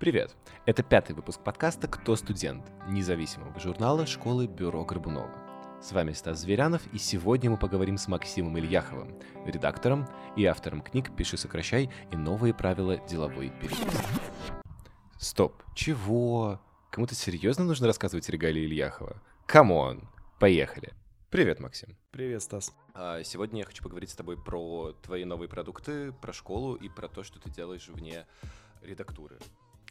Привет! Это пятый выпуск подкаста «Кто студент?» независимого журнала школы Бюро Горбунова. С вами Стас Зверянов, и сегодня мы поговорим с Максимом Ильяховым, редактором и автором книг «Пиши, сокращай» и «Новые правила деловой переписки». Стоп, чего? Кому-то серьезно нужно рассказывать регалии Ильяхова? Come on, поехали. Привет, Максим. Привет, Стас. А, сегодня я хочу поговорить с тобой про твои новые продукты, про школу и про то, что ты делаешь вне редактуры.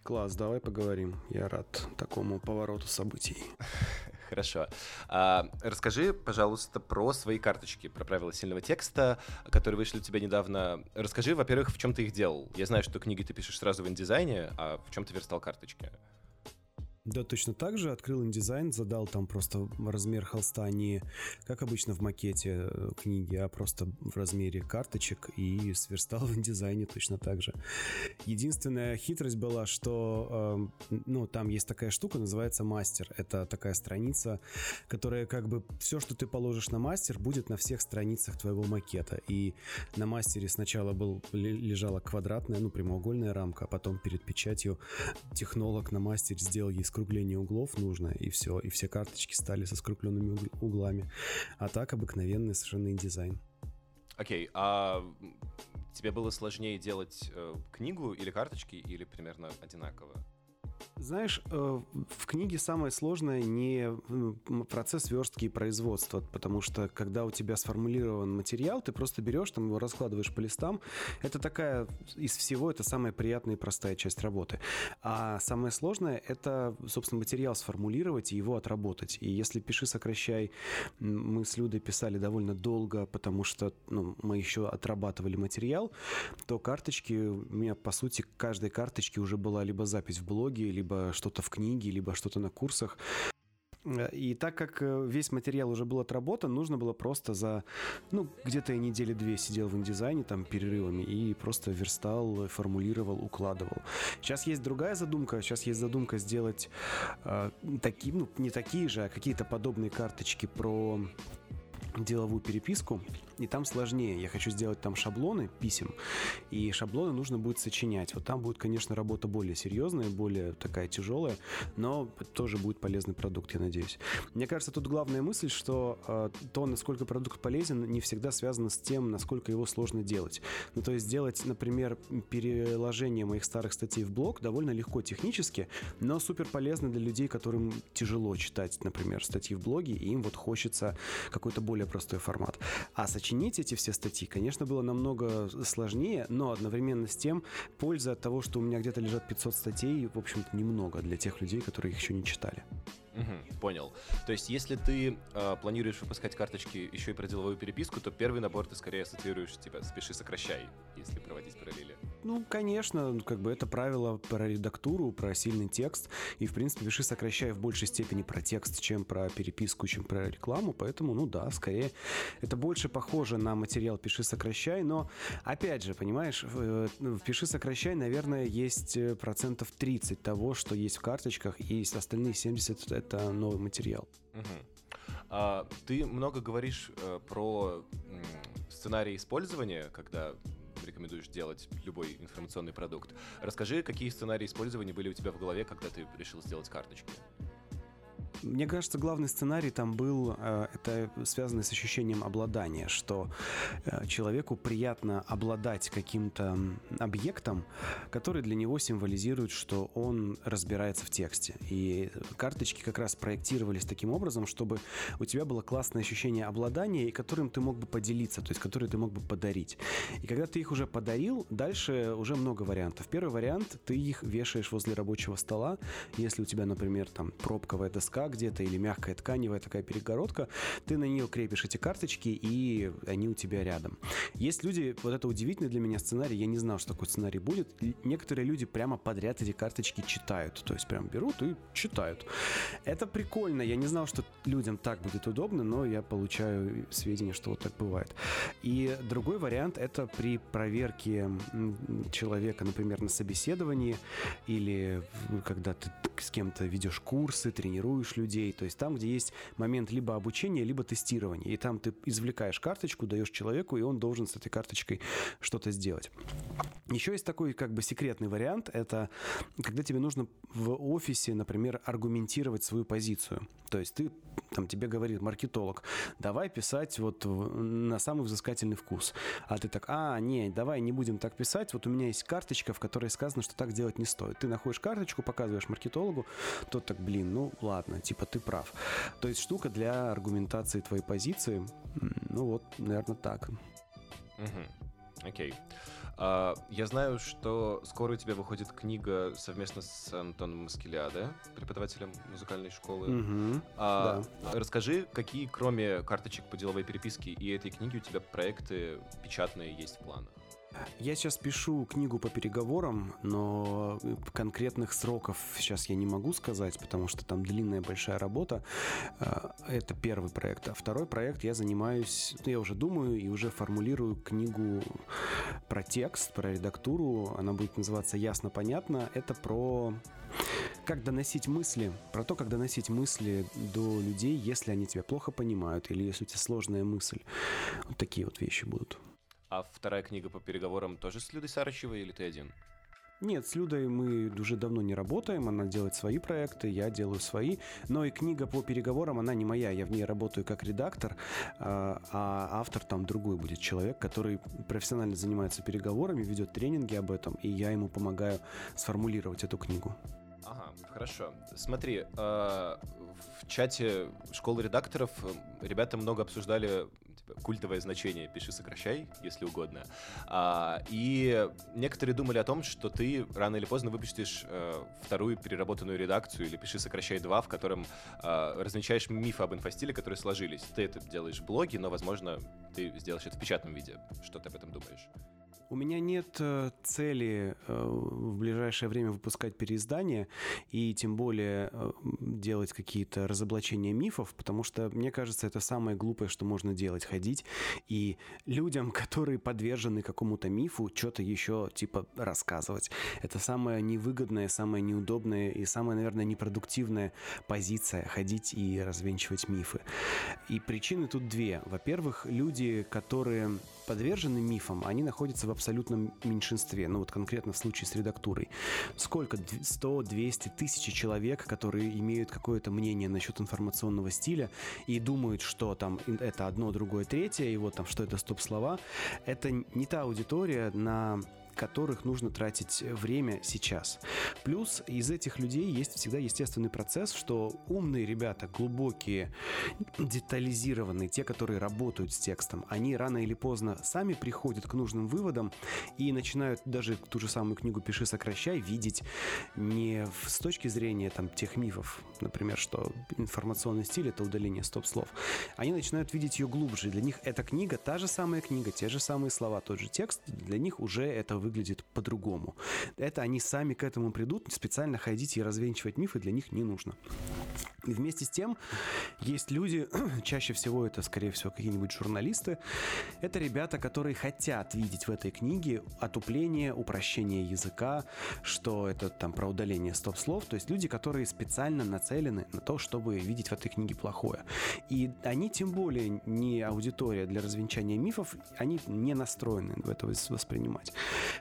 Класс, давай поговорим. Я рад такому повороту событий. Хорошо. А, расскажи, пожалуйста, про свои карточки, про правила сильного текста, которые вышли у тебя недавно. Расскажи, во-первых, в чем ты их делал. Я знаю, что книги ты пишешь сразу в индизайне, а в чем ты верстал карточки? Да, точно так же. Открыл InDesign, задал там просто размер холста не как обычно в макете э, книги, а просто в размере карточек и сверстал в InDesign точно так же. Единственная хитрость была, что э, ну, там есть такая штука, называется мастер. Это такая страница, которая как бы все, что ты положишь на мастер, будет на всех страницах твоего макета. И на мастере сначала был, лежала квадратная, ну, прямоугольная рамка, а потом перед печатью технолог на мастере сделал ей скругление углов нужно, и все, и все карточки стали со скругленными углами. А так обыкновенный совершенно дизайн. Окей, okay, а тебе было сложнее делать э, книгу или карточки, или примерно одинаково? Знаешь, э, в книге самое сложное не процесс верстки и производства, потому что когда у тебя сформулирован материал, ты просто берешь, там его раскладываешь по листам. Это такая, из всего, это самая приятная и простая часть работы. А самое сложное — это, собственно, материал сформулировать и его отработать. И если «Пиши, сокращай», мы с Людой писали довольно долго, потому что ну, мы еще отрабатывали материал, то карточки, у меня, по сути, каждой карточке уже была либо запись в блоге, либо что-то в книге, либо что-то на курсах. И так как э, весь материал уже был отработан, нужно было просто за, ну, где-то недели две сидел в индизайне, там, перерывами, и просто верстал, формулировал, укладывал. Сейчас есть другая задумка, сейчас есть задумка сделать э, такие, ну, не такие же, а какие-то подобные карточки про деловую переписку, и там сложнее. Я хочу сделать там шаблоны писем, и шаблоны нужно будет сочинять. Вот там будет, конечно, работа более серьезная, более такая тяжелая, но тоже будет полезный продукт, я надеюсь. Мне кажется, тут главная мысль, что э, то, насколько продукт полезен, не всегда связано с тем, насколько его сложно делать. Ну, то есть сделать, например, переложение моих старых статей в блог довольно легко технически, но супер полезно для людей, которым тяжело читать, например, статьи в блоге, и им вот хочется какой-то более простой формат. А сочинить эти все статьи, конечно, было намного сложнее, но одновременно с тем польза от того, что у меня где-то лежат 500 статей, в общем-то, немного для тех людей, которые их еще не читали. Угу, понял. То есть, если ты э, планируешь выпускать карточки еще и про деловую переписку, то первый набор ты скорее ассоциируешь, типа, спеши, сокращай, если проводить параллели. Ну, конечно, как бы это правило про редактуру, про сильный текст. И, в принципе, пиши, сокращай в большей степени про текст, чем про переписку, чем про рекламу. Поэтому, ну да, скорее это больше похоже на материал пиши, сокращай. Но, опять же, понимаешь, в, в пиши, сокращай, наверное, есть э, процентов 30 того, что есть в карточках, и остальные 70 это новый материал. Угу. А, ты много говоришь э, про сценарий использования, когда рекомендуешь делать любой информационный продукт. Расскажи, какие сценарии использования были у тебя в голове, когда ты решил сделать карточки? Мне кажется, главный сценарий там был, э, это связано с ощущением обладания, что э, человеку приятно обладать каким-то объектом, который для него символизирует, что он разбирается в тексте. И карточки как раз проектировались таким образом, чтобы у тебя было классное ощущение обладания, и которым ты мог бы поделиться, то есть который ты мог бы подарить. И когда ты их уже подарил, дальше уже много вариантов. Первый вариант, ты их вешаешь возле рабочего стола, если у тебя, например, там пробковая доска, где-то или мягкая тканевая такая перегородка, ты на нее крепишь эти карточки, и они у тебя рядом. Есть люди, вот это удивительный для меня сценарий, я не знал, что такой сценарий будет. Некоторые люди прямо подряд эти карточки читают, то есть прям берут и читают. Это прикольно, я не знал, что людям так будет удобно, но я получаю сведения, что вот так бывает. И другой вариант это при проверке человека, например, на собеседовании или когда ты с кем-то ведешь курсы, тренируешь людей, людей, то есть там, где есть момент либо обучения, либо тестирования. И там ты извлекаешь карточку, даешь человеку, и он должен с этой карточкой что-то сделать. Еще есть такой как бы секретный вариант, это когда тебе нужно в офисе, например, аргументировать свою позицию. То есть ты, там тебе говорит маркетолог, давай писать вот на самый взыскательный вкус. А ты так, а, не, давай не будем так писать, вот у меня есть карточка, в которой сказано, что так делать не стоит. Ты находишь карточку, показываешь маркетологу, тот так, блин, ну ладно, типа ты прав. То есть штука для аргументации твоей позиции, ну вот, наверное, так. Угу. Окей. А, я знаю, что скоро у тебя выходит книга совместно с Антоном Маскелиадо, преподавателем музыкальной школы. Угу, а, да. Расскажи, какие, кроме карточек по деловой переписке и этой книги, у тебя проекты печатные есть в планах? Я сейчас пишу книгу по переговорам, но конкретных сроков сейчас я не могу сказать, потому что там длинная большая работа. Э, это первый проект. А второй проект я занимаюсь, я уже думаю и уже формулирую книгу про текст, про редактуру. Она будет называться «Ясно, понятно». Это про как доносить мысли, про то, как доносить мысли до людей, если они тебя плохо понимают или если у тебя сложная мысль. Вот такие вот вещи будут. А вторая книга по переговорам тоже с Людой Сарычевой или ты один? Нет, с Людой мы уже давно не работаем, она делает свои проекты, я делаю свои, но и книга по переговорам, она не моя, я в ней работаю как редактор, а, а автор там другой будет человек, который профессионально занимается переговорами, ведет тренинги об этом, и я ему помогаю сформулировать эту книгу. Ага, хорошо. Смотри, э, в чате школы редакторов э, ребята много обсуждали типа, культовое значение «пиши, сокращай», если угодно. А, и некоторые думали о том, что ты рано или поздно выпустишь э, вторую переработанную редакцию или «пиши, сокращай 2», в котором э, размечаешь мифы об инфостиле, которые сложились. Ты это делаешь в блоге, но, возможно, ты сделаешь это в печатном виде. Что ты об этом думаешь? У меня нет э, цели э, в ближайшее время выпускать переиздания и тем более э, делать какие-то разоблачения мифов, потому что, мне кажется, это самое глупое, что можно делать, ходить и людям, которые подвержены какому-то мифу, что-то еще типа рассказывать. Это самая невыгодная, самая неудобная и самая, наверное, непродуктивная позиция ходить и развенчивать мифы. И причины тут две. Во-первых, люди, которые подвержены мифам, они находятся в абсолютном меньшинстве. Ну вот конкретно в случае с редактурой. Сколько? 100, 200, тысячи человек, которые имеют какое-то мнение насчет информационного стиля и думают, что там это одно, другое, третье, и вот там, что это стоп-слова. Это не та аудитория, на которых нужно тратить время сейчас. Плюс из этих людей есть всегда естественный процесс, что умные ребята, глубокие, детализированные, те, которые работают с текстом, они рано или поздно сами приходят к нужным выводам и начинают даже ту же самую книгу «Пиши, сокращай» видеть не с точки зрения там, тех мифов, например, что информационный стиль — это удаление стоп-слов. Они начинают видеть ее глубже. Для них эта книга, та же самая книга, те же самые слова, тот же текст, для них уже это выглядит по-другому. Это они сами к этому придут, специально ходить и развенчивать мифы для них не нужно. Вместе с тем есть люди, чаще всего это, скорее всего, какие-нибудь журналисты, это ребята, которые хотят видеть в этой книге отупление, упрощение языка, что это там про удаление стоп-слов, то есть люди, которые специально нацелены на то, чтобы видеть в этой книге плохое. И они тем более не аудитория для развенчания мифов, они не настроены в это воспринимать.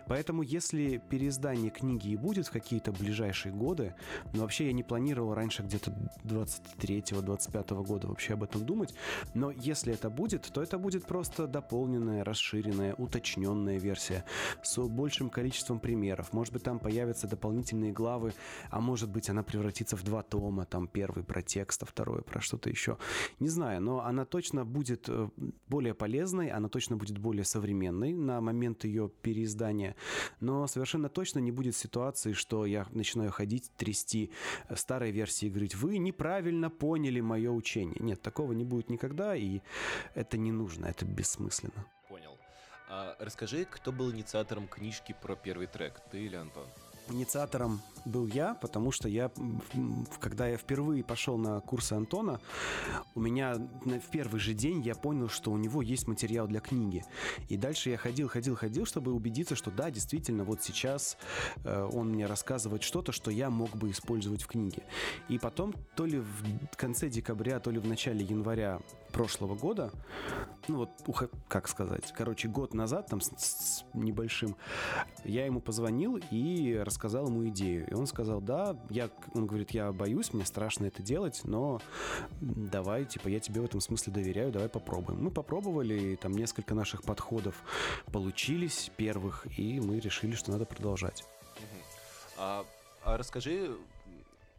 Поэтому если переиздание книги и будет в какие-то ближайшие годы, но вообще я не планировал раньше где-то 23-25 года вообще об этом думать, но если это будет, то это будет просто дополненная, расширенная, уточненная версия с большим количеством примеров. Может быть, там появятся дополнительные главы, а может быть, она превратится в два тома, там первый про текст, а второй про что-то еще. Не знаю, но она точно будет э, более полезной, она точно будет более современной на момент ее переиздания, но совершенно точно не будет ситуации, что я начинаю ходить, трясти старой версии и говорить, вы неправильно поняли мое учение. Нет, такого не будет никогда, и это не нужно, это бессмысленно. Понял. А расскажи, кто был инициатором книжки про первый трек, ты или Антон? Инициатором был я, потому что я, когда я впервые пошел на курсы Антона, у меня в первый же день я понял, что у него есть материал для книги. И дальше я ходил, ходил, ходил, чтобы убедиться, что да, действительно, вот сейчас э, он мне рассказывает что-то, что я мог бы использовать в книге. И потом, то ли в конце декабря, то ли в начале января прошлого года, ну вот, как сказать, короче, год назад, там, с, с небольшим, я ему позвонил и рассказал ему идею. И он сказал, да, я, он говорит, я боюсь, мне страшно это делать, но давай, типа, я тебе в этом смысле доверяю, давай попробуем. Мы попробовали, там несколько наших подходов получились первых, и мы решили, что надо продолжать. А, а расскажи,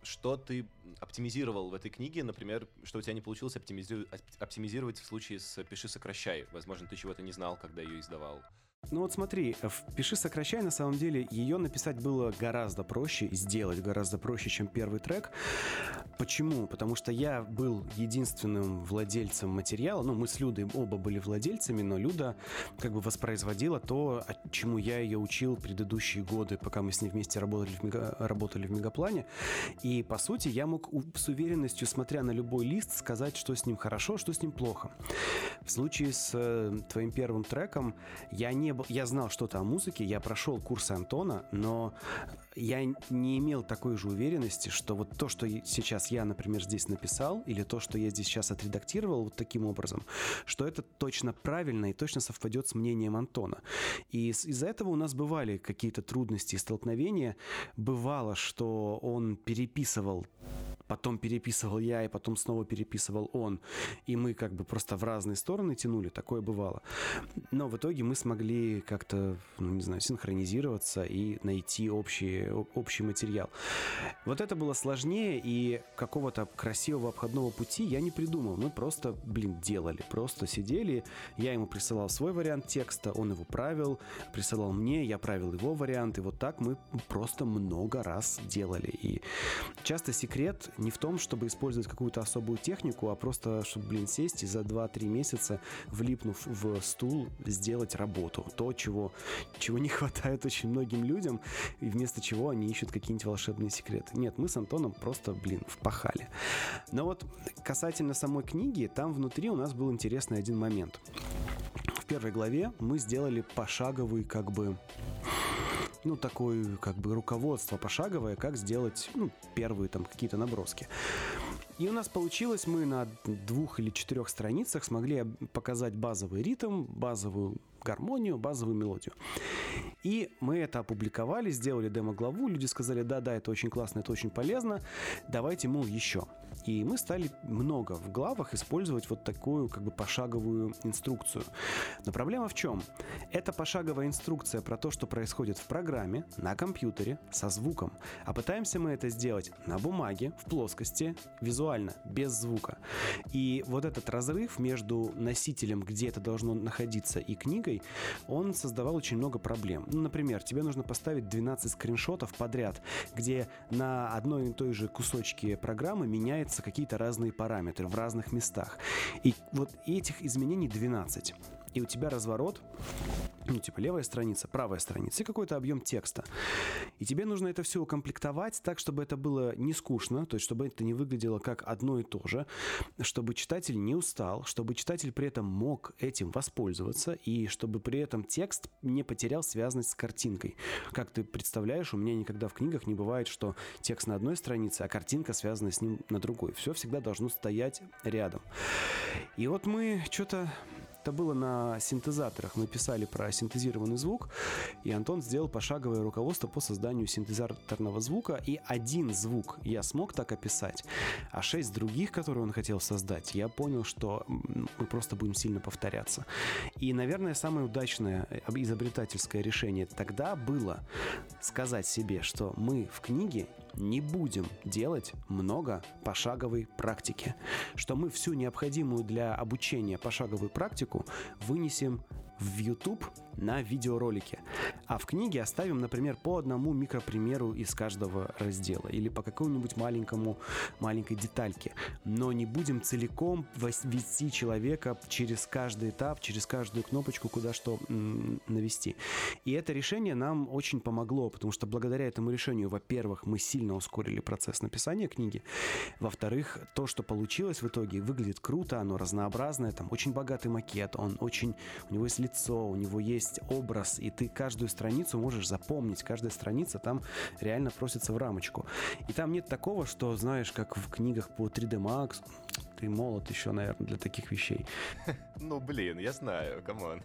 что ты оптимизировал в этой книге, например, что у тебя не получилось оптимизировать, в случае с «Пиши, сокращай». Возможно, ты чего-то не знал, когда ее издавал. Ну вот смотри, в «Пиши, сокращай» на самом деле ее написать было гораздо проще, сделать гораздо проще, чем первый трек. Почему? Потому что я был единственным владельцем материала, ну мы с Людой оба были владельцами, но Люда как бы воспроизводила то, чему я ее учил предыдущие годы, пока мы с ней вместе работали в, мега, работали в Мегаплане. И по сути я мог с уверенностью, смотря на любой лист, сказать, что с ним хорошо, что с ним плохо. В случае с э, твоим первым треком я не был, я знал что-то о музыке, я прошел курс Антона, но я не имел такой же уверенности, что вот то, что сейчас я, например, здесь написал, или то, что я здесь сейчас отредактировал вот таким образом, что это точно правильно и точно совпадет с мнением Антона. И из-за этого у нас бывали какие-то трудности и столкновения. Бывало, что он переписывал потом переписывал я, и потом снова переписывал он. И мы как бы просто в разные стороны тянули, такое бывало. Но в итоге мы смогли как-то, ну, не знаю, синхронизироваться и найти общий, общий материал. Вот это было сложнее, и какого-то красивого обходного пути я не придумал. Мы просто, блин, делали. Просто сидели, я ему присылал свой вариант текста, он его правил, присылал мне, я правил его вариант, и вот так мы просто много раз делали. И часто секрет не в том, чтобы использовать какую-то особую технику, а просто, чтобы, блин, сесть и за 2-3 месяца, влипнув в стул, сделать работу. То, чего, чего не хватает очень многим людям, и вместо чего они ищут какие-нибудь волшебные секреты. Нет, мы с Антоном просто, блин, впахали. Но вот касательно самой книги, там внутри у нас был интересный один момент. В первой главе мы сделали пошаговый, как бы, ну, такое, как бы, руководство пошаговое, как сделать, ну, первые там какие-то наброски. И у нас получилось, мы на двух или четырех страницах смогли показать базовый ритм, базовую гармонию, базовую мелодию. И мы это опубликовали, сделали демо-главу, люди сказали, да-да, это очень классно, это очень полезно, давайте, мол, еще. И мы стали много в главах использовать вот такую как бы пошаговую инструкцию. Но проблема в чем? Это пошаговая инструкция про то, что происходит в программе, на компьютере, со звуком. А пытаемся мы это сделать на бумаге, в плоскости, визуально, без звука. И вот этот разрыв между носителем, где это должно находиться, и книгой, он создавал очень много проблем. Ну, например, тебе нужно поставить 12 скриншотов подряд, где на одной и той же кусочке программы меняется меняются какие-то разные параметры в разных местах. И вот этих изменений 12 и у тебя разворот, ну, типа левая страница, правая страница и какой-то объем текста. И тебе нужно это все укомплектовать так, чтобы это было не скучно, то есть чтобы это не выглядело как одно и то же, чтобы читатель не устал, чтобы читатель при этом мог этим воспользоваться и чтобы при этом текст не потерял связанность с картинкой. Как ты представляешь, у меня никогда в книгах не бывает, что текст на одной странице, а картинка связана с ним на другой. Все всегда должно стоять рядом. И вот мы что-то это было на синтезаторах. Мы писали про синтезированный звук, и Антон сделал пошаговое руководство по созданию синтезаторного звука. И один звук я смог так описать, а шесть других, которые он хотел создать, я понял, что мы просто будем сильно повторяться. И, наверное, самое удачное э, изобретательское решение тогда было сказать себе, что мы в книге не будем делать много пошаговой практики, что мы всю необходимую для обучения пошаговую практику вынесем в YouTube на видеоролике. А в книге оставим, например, по одному микропримеру из каждого раздела или по какому-нибудь маленькому, маленькой детальке. Но не будем целиком вести человека через каждый этап, через каждую кнопочку, куда что навести. И это решение нам очень помогло, потому что благодаря этому решению, во-первых, мы сильно ускорили процесс написания книги. Во-вторых, то, что получилось в итоге, выглядит круто, оно разнообразное, там очень богатый макет, он очень, у него есть лицо, у него есть образ, и ты каждую страницу можешь запомнить, каждая страница там реально просится в рамочку. И там нет такого, что, знаешь, как в книгах по 3D Max, ты молод еще, наверное, для таких вещей. Ну, блин, я знаю, come on.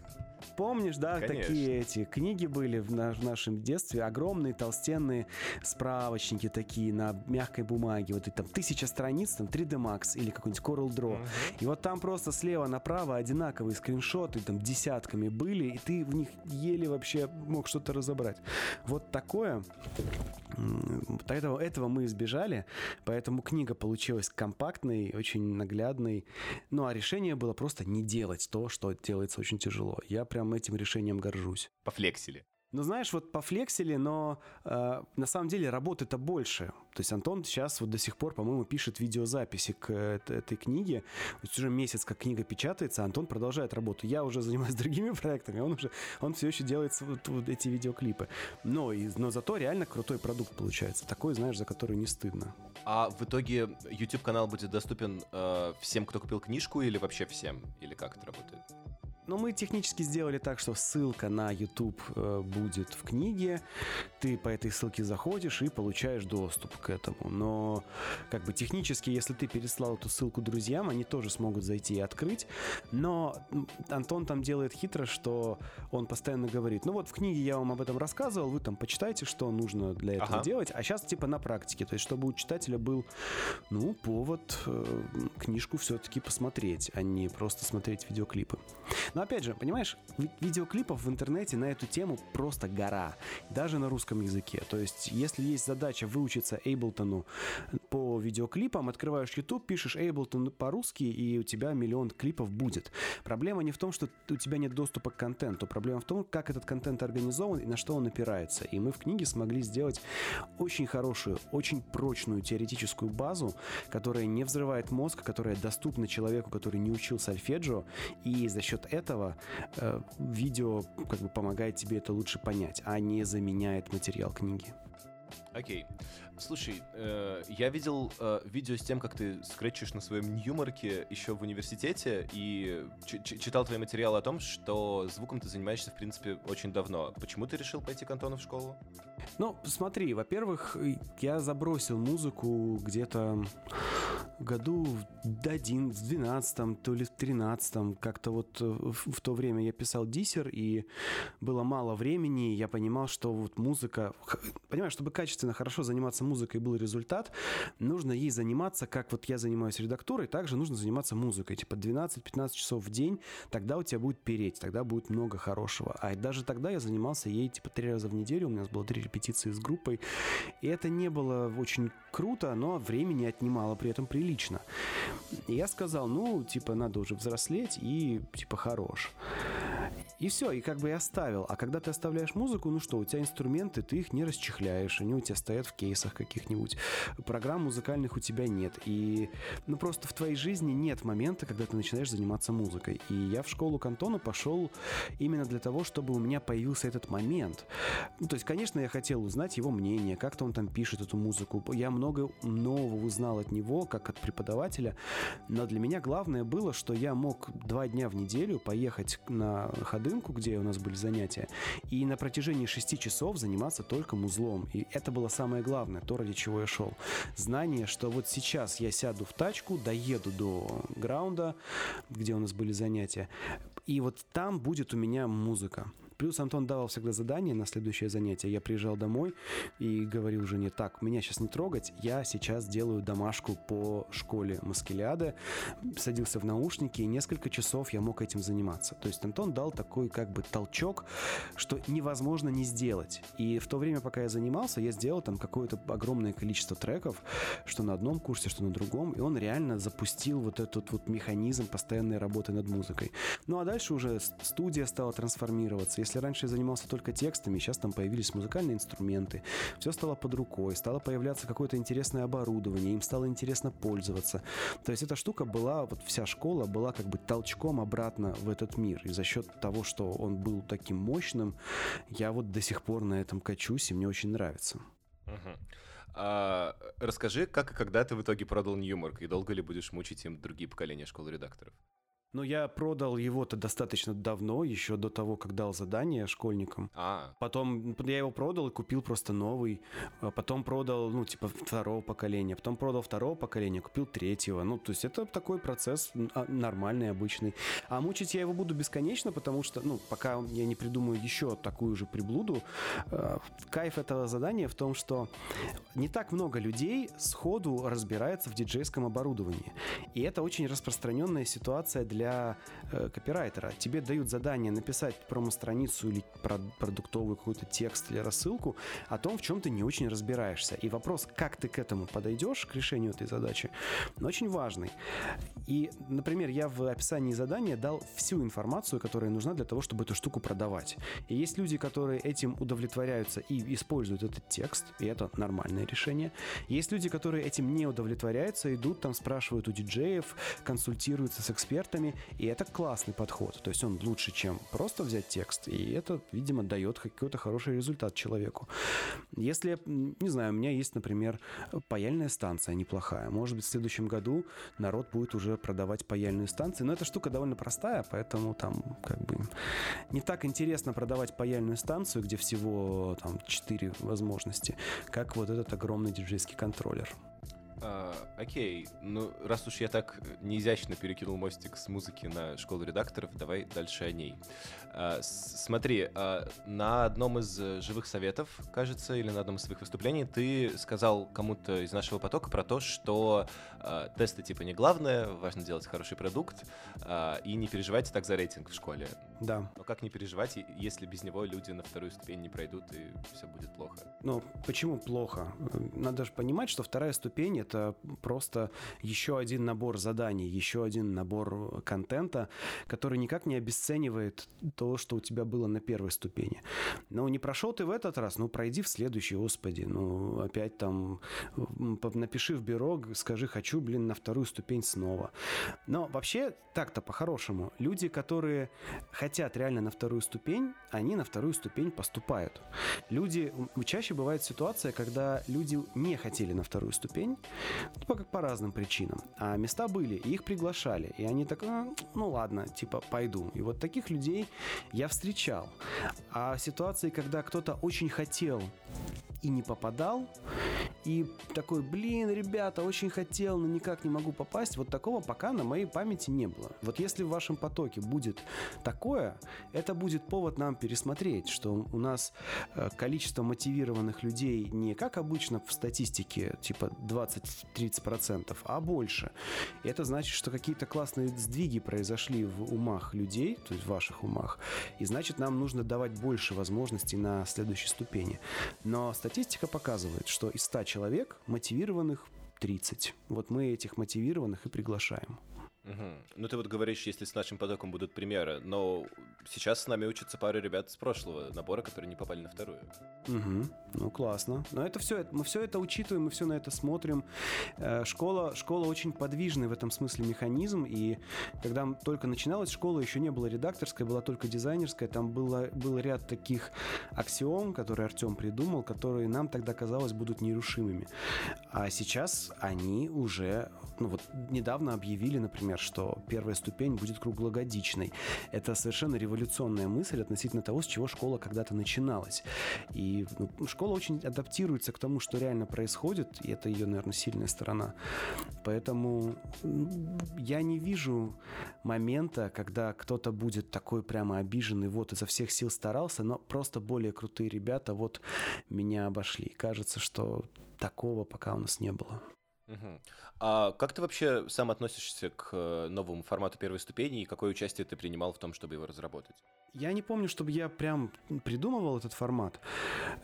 Помнишь, да, Конечно. такие эти книги были в, на, в нашем детстве, огромные толстенные справочники такие на мягкой бумаге, вот и там тысяча страниц, там 3D Max или какой-нибудь Coral Draw. Uh-huh. И вот там просто слева направо одинаковые скриншоты, там десятками были, и ты в них еле вообще мог что-то разобрать. Вот такое этого, этого мы избежали, поэтому книга получилась компактной, очень наглядной. Ну а решение было просто не делать то, что делается очень тяжело. Я прям этим решением горжусь. Пофлексили. Ну, знаешь, вот пофлексили, но э, на самом деле работы-то больше. То есть Антон сейчас вот до сих пор, по-моему, пишет видеозаписи к этой, этой книге. Вот уже месяц, как книга печатается, Антон продолжает работу. Я уже занимаюсь другими проектами, он уже, он все еще делает вот, вот эти видеоклипы. Но, и, но зато реально крутой продукт получается. Такой, знаешь, за который не стыдно. А в итоге YouTube-канал будет доступен э, всем, кто купил книжку, или вообще всем? Или как это работает? Но мы технически сделали так, что ссылка на YouTube э, будет в книге. Ты по этой ссылке заходишь и получаешь доступ к этому. Но как бы технически, если ты переслал эту ссылку друзьям, они тоже смогут зайти и открыть. Но Антон там делает хитро, что он постоянно говорит, ну вот в книге я вам об этом рассказывал, вы там почитайте, что нужно для этого ага. делать, а сейчас типа на практике, то есть чтобы у читателя был, ну, повод э, книжку все-таки посмотреть, а не просто смотреть видеоклипы. Но опять же, понимаешь, видеоклипов в интернете на эту тему просто гора. Даже на русском языке. То есть, если есть задача выучиться Эйблтону по видеоклипам, открываешь YouTube, пишешь Эйблтон по-русски, и у тебя миллион клипов будет. Проблема не в том, что у тебя нет доступа к контенту. Проблема в том, как этот контент организован и на что он опирается. И мы в книге смогли сделать очень хорошую, очень прочную теоретическую базу, которая не взрывает мозг, которая доступна человеку, который не учил сольфеджио, и за счет этого э, видео как бы помогает тебе это лучше понять, а не заменяет материал книги. Окей. Слушай, э, я видел э, видео с тем, как ты скретчишь на своем Ньюмарке еще в университете, и читал твои материалы о том, что звуком ты занимаешься, в принципе, очень давно. Почему ты решил пойти к Антону в школу? Ну, смотри, во-первых, я забросил музыку где-то году в 11, в 12, то ли в 13, как-то вот в, в то время я писал диссер, и было мало времени, я понимал, что вот музыка... Понимаешь, чтобы качественно, хорошо заниматься музыкой был результат, нужно ей заниматься, как вот я занимаюсь редактурой, также нужно заниматься музыкой, типа 12-15 часов в день, тогда у тебя будет переть, тогда будет много хорошего. А даже тогда я занимался ей типа три раза в неделю, у нас было три репетиции с группой, и это не было очень круто, но времени отнимало при этом прилично. И я сказал, ну, типа, надо уже взрослеть и, типа, хорош. И все, и как бы я оставил. А когда ты оставляешь музыку, ну что, у тебя инструменты, ты их не расчехляешь, они у тебя стоят в кейсах каких-нибудь. Программ музыкальных у тебя нет. И, ну просто в твоей жизни нет момента, когда ты начинаешь заниматься музыкой. И я в школу Кантона пошел именно для того, чтобы у меня появился этот момент. Ну, то есть, конечно, я хотел узнать его мнение, как-то он там пишет эту музыку. Я много нового узнал от него, как от преподавателя. Но для меня главное было, что я мог два дня в неделю поехать на ходы дымку, где у нас были занятия, и на протяжении шести часов заниматься только музлом. И это было самое главное, то, ради чего я шел. Знание, что вот сейчас я сяду в тачку, доеду до граунда, где у нас были занятия, и вот там будет у меня музыка. Плюс Антон давал всегда задание на следующее занятие. Я приезжал домой и говорил жене, так, меня сейчас не трогать, я сейчас делаю домашку по школе Маскелиады. Садился в наушники, и несколько часов я мог этим заниматься. То есть Антон дал такой как бы толчок, что невозможно не сделать. И в то время, пока я занимался, я сделал там какое-то огромное количество треков, что на одном курсе, что на другом, и он реально запустил вот этот вот механизм постоянной работы над музыкой. Ну а дальше уже студия стала трансформироваться. Если раньше я занимался только текстами, сейчас там появились музыкальные инструменты, все стало под рукой, стало появляться какое-то интересное оборудование, им стало интересно пользоваться. То есть эта штука была, вот вся школа была как бы толчком обратно в этот мир. И за счет того, что он был таким мощным, я вот до сих пор на этом качусь, и мне очень нравится. Угу. А, расскажи, как и когда ты в итоге продал Ньюмарк, и долго ли будешь мучить им другие поколения школы редакторов? Но я продал его-то достаточно давно, еще до того, как дал задание школьникам. А. Потом я его продал и купил просто новый. А потом продал, ну, типа, второго поколения. Потом продал второго поколения, купил третьего. Ну, то есть это такой процесс а, нормальный, обычный. А мучить я его буду бесконечно, потому что, ну, пока я не придумаю еще такую же приблуду, э, кайф этого задания в том, что не так много людей сходу разбирается в диджейском оборудовании. И это очень распространенная ситуация для для э, копирайтера. Тебе дают задание написать промо-страницу или про продуктовый какой-то текст или рассылку о том, в чем ты не очень разбираешься. И вопрос, как ты к этому подойдешь, к решению этой задачи, очень важный. И, например, я в описании задания дал всю информацию, которая нужна для того, чтобы эту штуку продавать. И есть люди, которые этим удовлетворяются и используют этот текст, и это нормальное решение. Есть люди, которые этим не удовлетворяются, идут там, спрашивают у диджеев, консультируются с экспертами, текстами, и это классный подход. То есть он лучше, чем просто взять текст, и это, видимо, дает какой-то хороший результат человеку. Если, не знаю, у меня есть, например, паяльная станция неплохая. Может быть, в следующем году народ будет уже продавать паяльную станцию, но эта штука довольно простая, поэтому там как бы не так интересно продавать паяльную станцию, где всего там 4 возможности, как вот этот огромный диджейский контроллер. А, окей, ну раз уж я так неизящно перекинул мостик с музыки на школу редакторов, давай дальше о ней. А, смотри, а, на одном из живых советов, кажется, или на одном из своих выступлений ты сказал кому-то из нашего потока про то, что тесты типа не главное, важно делать хороший продукт, и не переживайте так за рейтинг в школе. Да. Но как не переживать, если без него люди на вторую ступень не пройдут и все будет плохо? Ну, почему плохо? Надо же понимать, что вторая ступень — это просто еще один набор заданий, еще один набор контента, который никак не обесценивает то, что у тебя было на первой ступени. Ну, не прошел ты в этот раз, ну, пройди в следующий, господи. Ну, опять там напиши в бюро, скажи, хочу, блин, на вторую ступень снова. Но вообще, так-то по-хорошему, люди, которые хотят реально на вторую ступень, они на вторую ступень поступают. Люди, чаще бывает ситуация, когда люди не хотели на вторую ступень, по, по разным причинам, а места были, и их приглашали, и они так, ну ладно, типа пойду. И вот таких людей я встречал. А ситуации, когда кто-то очень хотел и не попадал, и такой, блин, ребята, очень хотел, но никак не могу попасть, вот такого пока на моей памяти не было. Вот если в вашем потоке будет такое, это будет повод нам пересмотреть, что у нас э, количество мотивированных людей не как обычно в статистике, типа 20-30%, а больше. И это значит, что какие-то классные сдвиги произошли в умах людей, то есть в ваших умах, и значит, нам нужно давать больше возможностей на следующей ступени. Но статистика показывает, что из 100 человек мотивированных 30. Вот мы этих мотивированных и приглашаем. Угу. Ну, ты вот говоришь, если с нашим потоком будут примеры, но сейчас с нами учатся пара ребят с прошлого набора, которые не попали на вторую. Угу. Ну, классно. Но это все, мы все это учитываем, мы все на это смотрим. Э, школа, школа очень подвижный в этом смысле механизм, и когда только начиналась школа, еще не было редакторской, была только дизайнерская, там было, был ряд таких аксиом, которые Артем придумал, которые нам тогда казалось будут нерушимыми. А сейчас они уже, ну вот недавно объявили, например, например, что первая ступень будет круглогодичной. Это совершенно революционная мысль относительно того, с чего школа когда-то начиналась. И ну, школа очень адаптируется к тому, что реально происходит, и это ее, наверное, сильная сторона. Поэтому я не вижу момента, когда кто-то будет такой прямо обиженный, вот изо всех сил старался, но просто более крутые ребята вот меня обошли. Кажется, что такого пока у нас не было. Угу. А как ты вообще сам относишься к э, новому формату первой ступени и какое участие ты принимал в том, чтобы его разработать? Я не помню, чтобы я прям придумывал этот формат.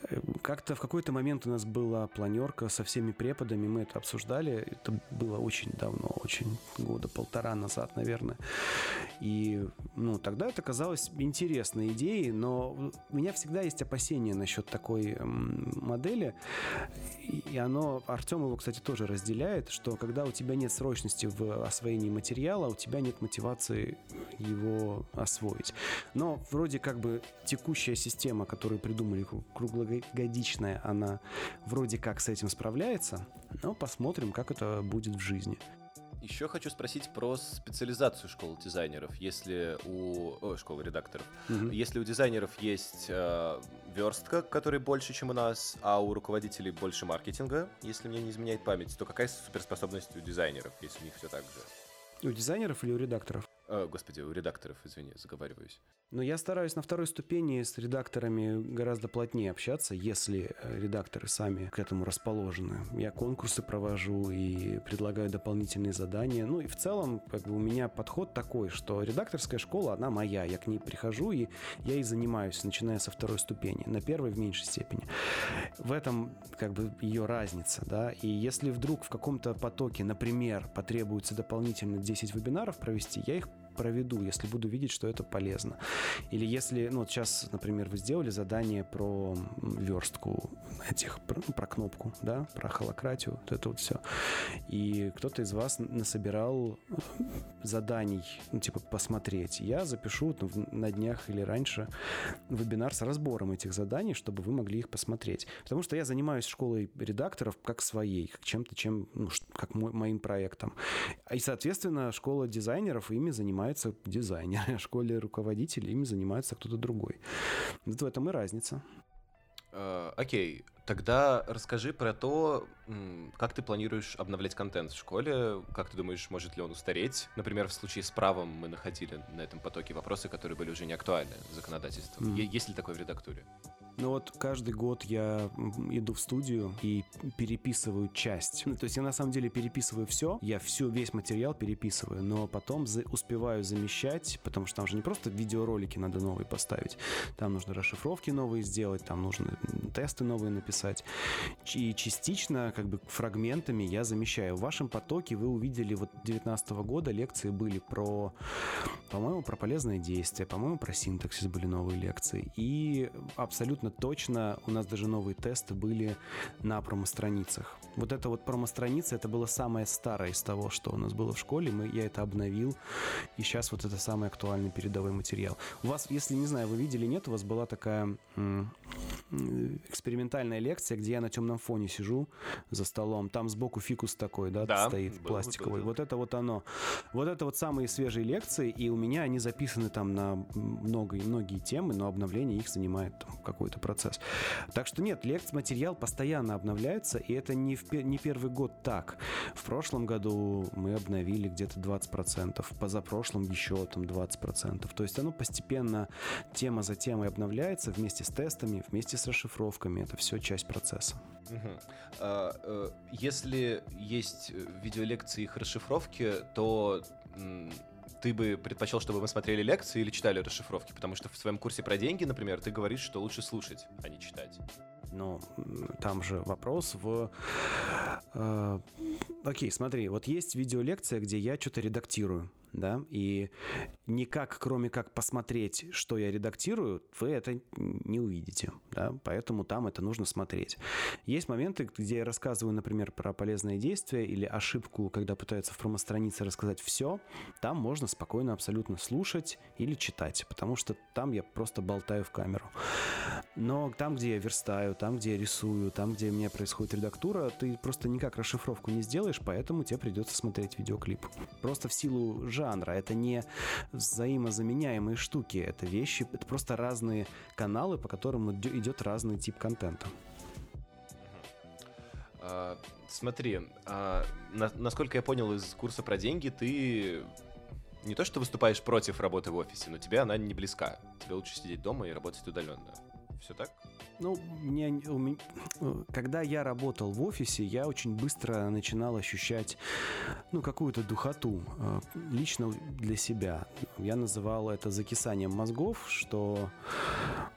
Э, как-то в какой-то момент у нас была планерка со всеми преподами, мы это обсуждали. Это было очень давно, очень года полтора назад, наверное. И ну, тогда это казалось интересной идеей, но у меня всегда есть опасения насчет такой модели. И оно, Артем его, кстати, тоже разделяет, что когда у тебя нет срочности в освоении материала, у тебя нет мотивации его освоить. Но вроде как бы текущая система, которую придумали круглогодичная, она вроде как с этим справляется, но посмотрим, как это будет в жизни. Еще хочу спросить про специализацию школы дизайнеров. Если у о, школы редакторов, угу. если у дизайнеров есть э, верстка, которая больше, чем у нас, а у руководителей больше маркетинга, если мне не изменяет память, то какая суперспособность у дизайнеров, если у них все так же? У дизайнеров или у редакторов? Э, господи, у редакторов, извини, заговариваюсь. Но я стараюсь на второй ступени с редакторами гораздо плотнее общаться, если э, редакторы сами к этому расположены. Я конкурсы провожу и предлагаю дополнительные задания. Ну и в целом как бы у меня подход такой, что редакторская школа, она моя. Я к ней прихожу и я и занимаюсь, начиная со второй ступени. На первой в меньшей степени. В этом как бы ее разница, да. И если вдруг в каком-то потоке, например, потребуется дополнительно 10 вебинаров провести, я их проведу, если буду видеть, что это полезно. Или если, ну вот сейчас, например, вы сделали задание про верстку этих, про, ну, про кнопку, да, про холократию, вот это вот все. И кто-то из вас насобирал заданий, ну, типа, посмотреть. Я запишу ну, на днях или раньше вебинар с разбором этих заданий, чтобы вы могли их посмотреть. Потому что я занимаюсь школой редакторов как своей, как чем-то, чем, ну, как мой, моим проектом. И, соответственно, школа дизайнеров ими занимается занимается дизайнер, а в школе руководителей ими занимается кто-то другой. Вот в этом и разница. Э, окей, okay. тогда расскажи про то, как ты планируешь обновлять контент в школе, как ты думаешь, может ли он устареть? Например, в случае с правом мы находили на этом потоке вопросы, которые были уже не актуальны законодательством. Mm. Есть ли такое в редактуре? Ну вот каждый год я иду в студию и переписываю часть. Ну, то есть я на самом деле переписываю все, я всю, весь материал переписываю, но потом за, успеваю замещать, потому что там же не просто видеоролики надо новые поставить, там нужно расшифровки новые сделать, там нужно тесты новые написать. И частично, как бы фрагментами я замещаю. В вашем потоке вы увидели вот 19 года лекции были про, по-моему, про полезное действие, по-моему, про синтаксис были новые лекции. И абсолютно абсолютно точно у нас даже новые тесты были на промо-страницах. Вот это вот промо-страница, это было самое старое из того, что у нас было в школе. Мы, я это обновил, и сейчас вот это самый актуальный передовой материал. У вас, если, не знаю, вы видели, нет, у вас была такая экспериментальная лекция, где я на темном фоне сижу за столом. Там сбоку фикус такой, да, да стоит, был, пластиковый. Был, вот это вот оно. Вот это вот самые свежие лекции, и у меня они записаны там на много, многие темы, но обновление их занимает там, какой-то процесс. Так что нет, лекц материал постоянно обновляется, и это не, в, не первый год так. В прошлом году мы обновили где-то 20%, позапрошлом еще там 20%. То есть оно постепенно тема за темой обновляется вместе с тестами, вместе с расшифровками. Это все часть процесса. Угу. А, э, если есть видеолекции их расшифровки, то ты бы предпочел, чтобы мы смотрели лекции или читали расшифровки? Потому что в своем курсе про деньги, например, ты говоришь, что лучше слушать, а не читать. Ну, там же вопрос в... Э, окей, смотри, вот есть видеолекция, где я что-то редактирую да, и никак, кроме как посмотреть, что я редактирую, вы это не увидите, да, поэтому там это нужно смотреть. Есть моменты, где я рассказываю, например, про полезные действия или ошибку, когда пытаются в промо-странице рассказать все, там можно спокойно абсолютно слушать или читать, потому что там я просто болтаю в камеру. Но там, где я верстаю, там, где я рисую, там, где у меня происходит редактура, ты просто никак расшифровку не сделаешь, поэтому тебе придется смотреть видеоклип. Просто в силу жанра. Это не взаимозаменяемые штуки. Это вещи, это просто разные каналы, по которым идет разный тип контента. А, смотри, а, на, насколько я понял из курса про деньги, ты не то что выступаешь против работы в офисе, но тебе она не близка. Тебе лучше сидеть дома и работать удаленно. Все так? Ну, мне, у меня, когда я работал в офисе, я очень быстро начинал ощущать, ну, какую-то духоту, э, лично для себя. Я называл это закисанием мозгов, что,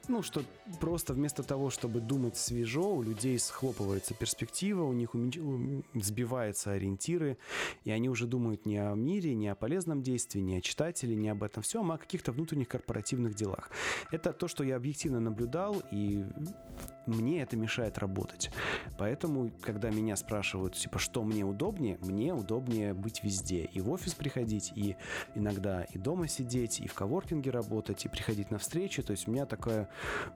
ну, что просто вместо того, чтобы думать свежо, у людей схлопывается перспектива, у них уменьш... сбиваются ориентиры, и они уже думают не о мире, не о полезном действии, не о читателе, не об этом всем, а о каких-то внутренних корпоративных делах. Это то, что я объективно наблюдал, и мне это мешает работать. Поэтому, когда меня спрашивают, типа, что мне удобнее, мне удобнее быть везде. И в офис приходить, и иногда и дома сидеть, и в коворкинге работать, и приходить на встречи. То есть у меня такая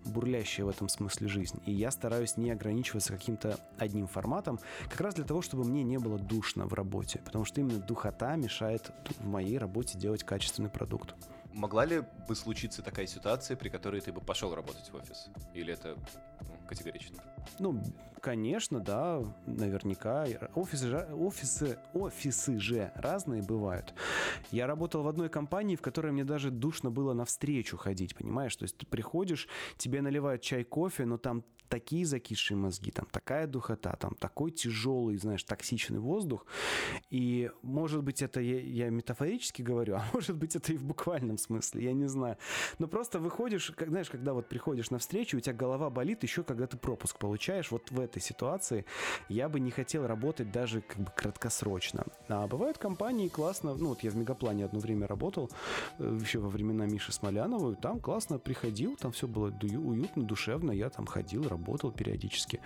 бурлящая в этом смысле жизнь. И я стараюсь не ограничиваться каким-то одним форматом, как раз для того, чтобы мне не было душно в работе. Потому что именно духота мешает в моей работе делать качественный продукт. Могла ли бы случиться такая ситуация, при которой ты бы пошел работать в офис? Или это ну, категорично? Ну, конечно, да, наверняка. Офисы офисы, офисы же разные бывают. Я работал в одной компании, в которой мне даже душно было навстречу ходить, понимаешь? То есть ты приходишь, тебе наливают чай, кофе, но там такие закисшие мозги, там такая духота, там такой тяжелый, знаешь, токсичный воздух. И, может быть, это я, я метафорически говорю, а может быть, это и в буквальном смысле, я не знаю. Но просто выходишь, как, знаешь, когда вот приходишь на встречу, у тебя голова болит еще, когда ты пропуск получаешь. Вот в этой ситуации я бы не хотел работать даже как бы краткосрочно. А бывают компании классно, ну вот я в Мегаплане одно время работал, э, еще во времена Миши Смолянова, там классно приходил, там все было уютно, душевно, я там ходил, работал периодически.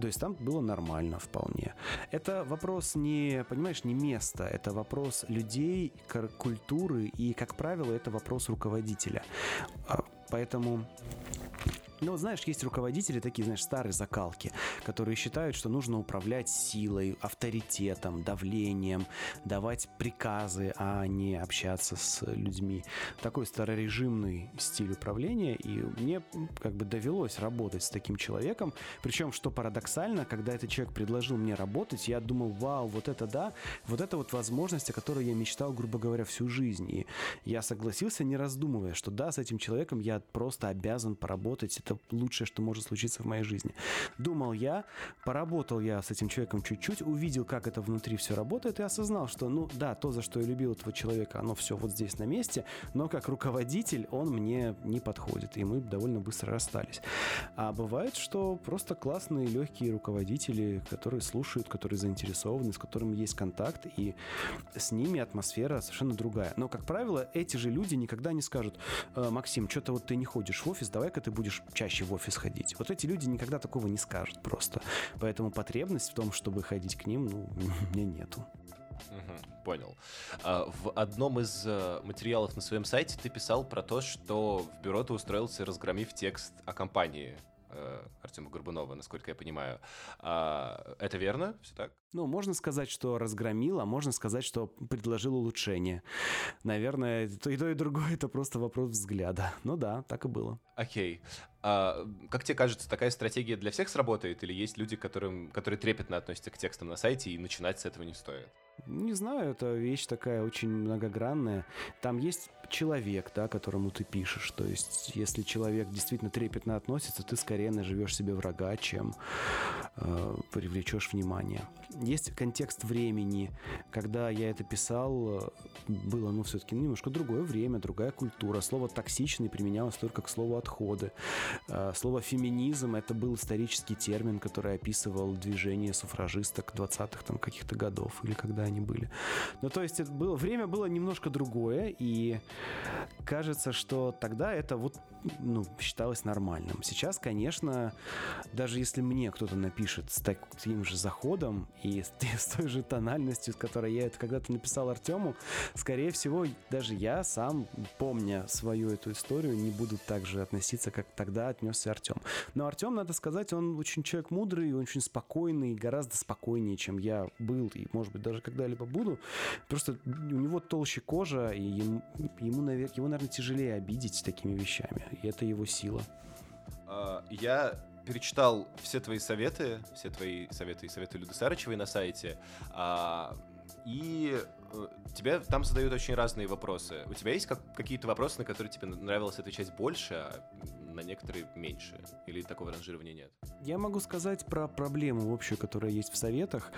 То есть там было нормально вполне. Это вопрос не, понимаешь, не места, это вопрос людей, культуры и, как правило, это вопрос руководителя. А, поэтому ну, знаешь, есть руководители такие, знаешь, старые закалки, которые считают, что нужно управлять силой, авторитетом, давлением, давать приказы, а не общаться с людьми. Такой старорежимный стиль управления, и мне как бы довелось работать с таким человеком. Причем, что парадоксально, когда этот человек предложил мне работать, я думал, вау, вот это да, вот это вот возможность, о которой я мечтал, грубо говоря, всю жизнь. И я согласился, не раздумывая, что да, с этим человеком я просто обязан поработать это лучшее, что может случиться в моей жизни. Думал я, поработал я с этим человеком чуть-чуть, увидел, как это внутри все работает, и осознал, что, ну да, то, за что я любил этого человека, оно все вот здесь на месте, но как руководитель он мне не подходит, и мы довольно быстро расстались. А бывает, что просто классные, легкие руководители, которые слушают, которые заинтересованы, с которыми есть контакт, и с ними атмосфера совершенно другая. Но, как правило, эти же люди никогда не скажут, «Э, Максим, что-то вот ты не ходишь в офис, давай-ка ты будешь чаще в офис ходить. Вот эти люди никогда такого не скажут просто. Поэтому потребность в том, чтобы ходить к ним, ну, у меня нету. Понял. А, в одном из а, материалов на своем сайте ты писал про то, что в бюро ты устроился, разгромив текст о компании э, Артема Горбунова, насколько я понимаю. А, это верно? Все так? Ну, можно сказать, что разгромил, а можно сказать, что предложил улучшение. Наверное, то и то, и другое — это просто вопрос взгляда. Ну да, так и было. Окей. А, как тебе кажется, такая стратегия для всех сработает? Или есть люди, которым, которые трепетно относятся к текстам на сайте, и начинать с этого не стоит? Не знаю, это вещь такая очень многогранная. Там есть человек, да, которому ты пишешь. То есть, если человек действительно трепетно относится, ты скорее наживешь себе врага, чем э, привлечешь внимание. Есть контекст времени. Когда я это писал, было, ну, все-таки немножко другое время, другая культура. Слово «токсичный» применялось только к слову «отходы». А, слово «феминизм» — это был исторический термин, который описывал движение суфражисток 20-х там каких-то годов, или когда они были. Ну, то есть это было, время было немножко другое, и кажется, что тогда это вот ну, считалось нормальным. Сейчас, конечно, даже если мне кто-то напишет с таким же заходом и с, той же тональностью, с которой я это когда-то написал Артему, скорее всего, даже я сам, помня свою эту историю, не буду так же относиться, как тогда отнесся Артем. Но Артем, надо сказать, он очень человек мудрый, очень спокойный, гораздо спокойнее, чем я был и, может быть, даже когда-либо буду. Просто у него толще кожа, и ему, ему, его, наверное, тяжелее обидеть такими вещами. И это его сила. А, я перечитал все твои советы, все твои советы и советы Люды Сарычевой на сайте, а, и э, тебе там задают очень разные вопросы. У тебя есть как, какие-то вопросы, на которые тебе нравилось отвечать больше, а на некоторые меньше? Или такого ранжирования нет? Я могу сказать про проблему общую, которая есть в советах.